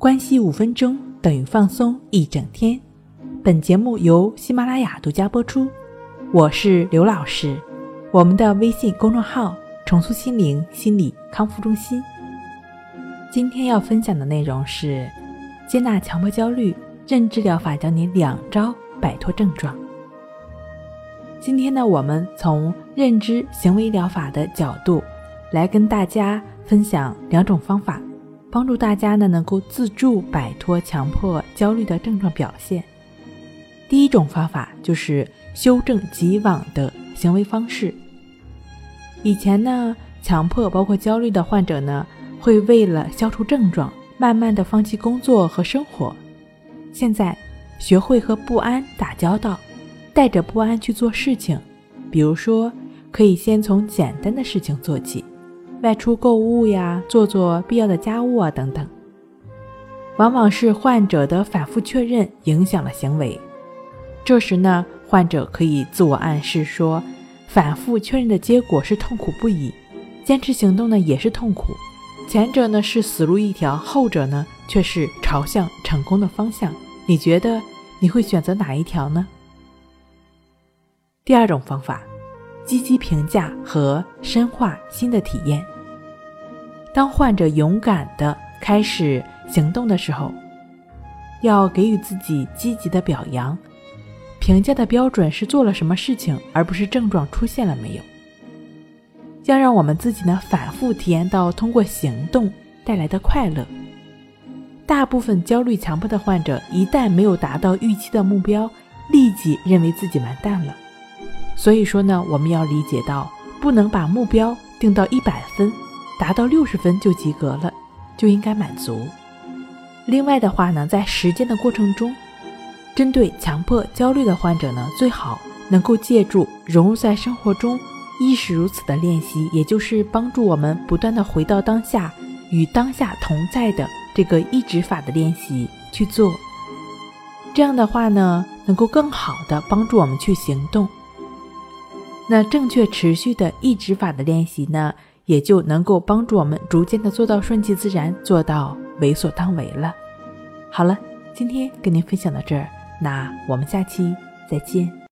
关系五分钟等于放松一整天。本节目由喜马拉雅独家播出。我是刘老师，我们的微信公众号“重塑心灵心理康复中心”。今天要分享的内容是：接纳强迫焦虑，认知疗法教你两招摆脱症状。今天呢，我们从认知行为疗法的角度来跟大家分享两种方法，帮助大家呢能够自助摆脱强迫焦虑的症状表现。第一种方法就是修正既往的行为方式。以前呢，强迫包括焦虑的患者呢。会为了消除症状，慢慢的放弃工作和生活。现在学会和不安打交道，带着不安去做事情。比如说，可以先从简单的事情做起，外出购物呀，做做必要的家务啊等等。往往是患者的反复确认影响了行为。这时呢，患者可以自我暗示说，反复确认的结果是痛苦不已，坚持行动呢也是痛苦。前者呢是死路一条，后者呢却是朝向成功的方向。你觉得你会选择哪一条呢？第二种方法，积极评价和深化新的体验。当患者勇敢的开始行动的时候，要给予自己积极的表扬。评价的标准是做了什么事情，而不是症状出现了没有。要让我们自己呢反复体验到通过行动带来的快乐。大部分焦虑强迫的患者一旦没有达到预期的目标，立即认为自己完蛋了。所以说呢，我们要理解到，不能把目标定到一百分，达到六十分就及格了，就应该满足。另外的话呢，在实践的过程中，针对强迫焦虑的患者呢，最好能够借助融入在生活中。亦是如此的练习，也就是帮助我们不断的回到当下，与当下同在的这个意指法的练习去做。这样的话呢，能够更好的帮助我们去行动。那正确持续的抑指法的练习呢，也就能够帮助我们逐渐的做到顺其自然，做到为所当为了。好了，今天跟您分享到这儿，那我们下期再见。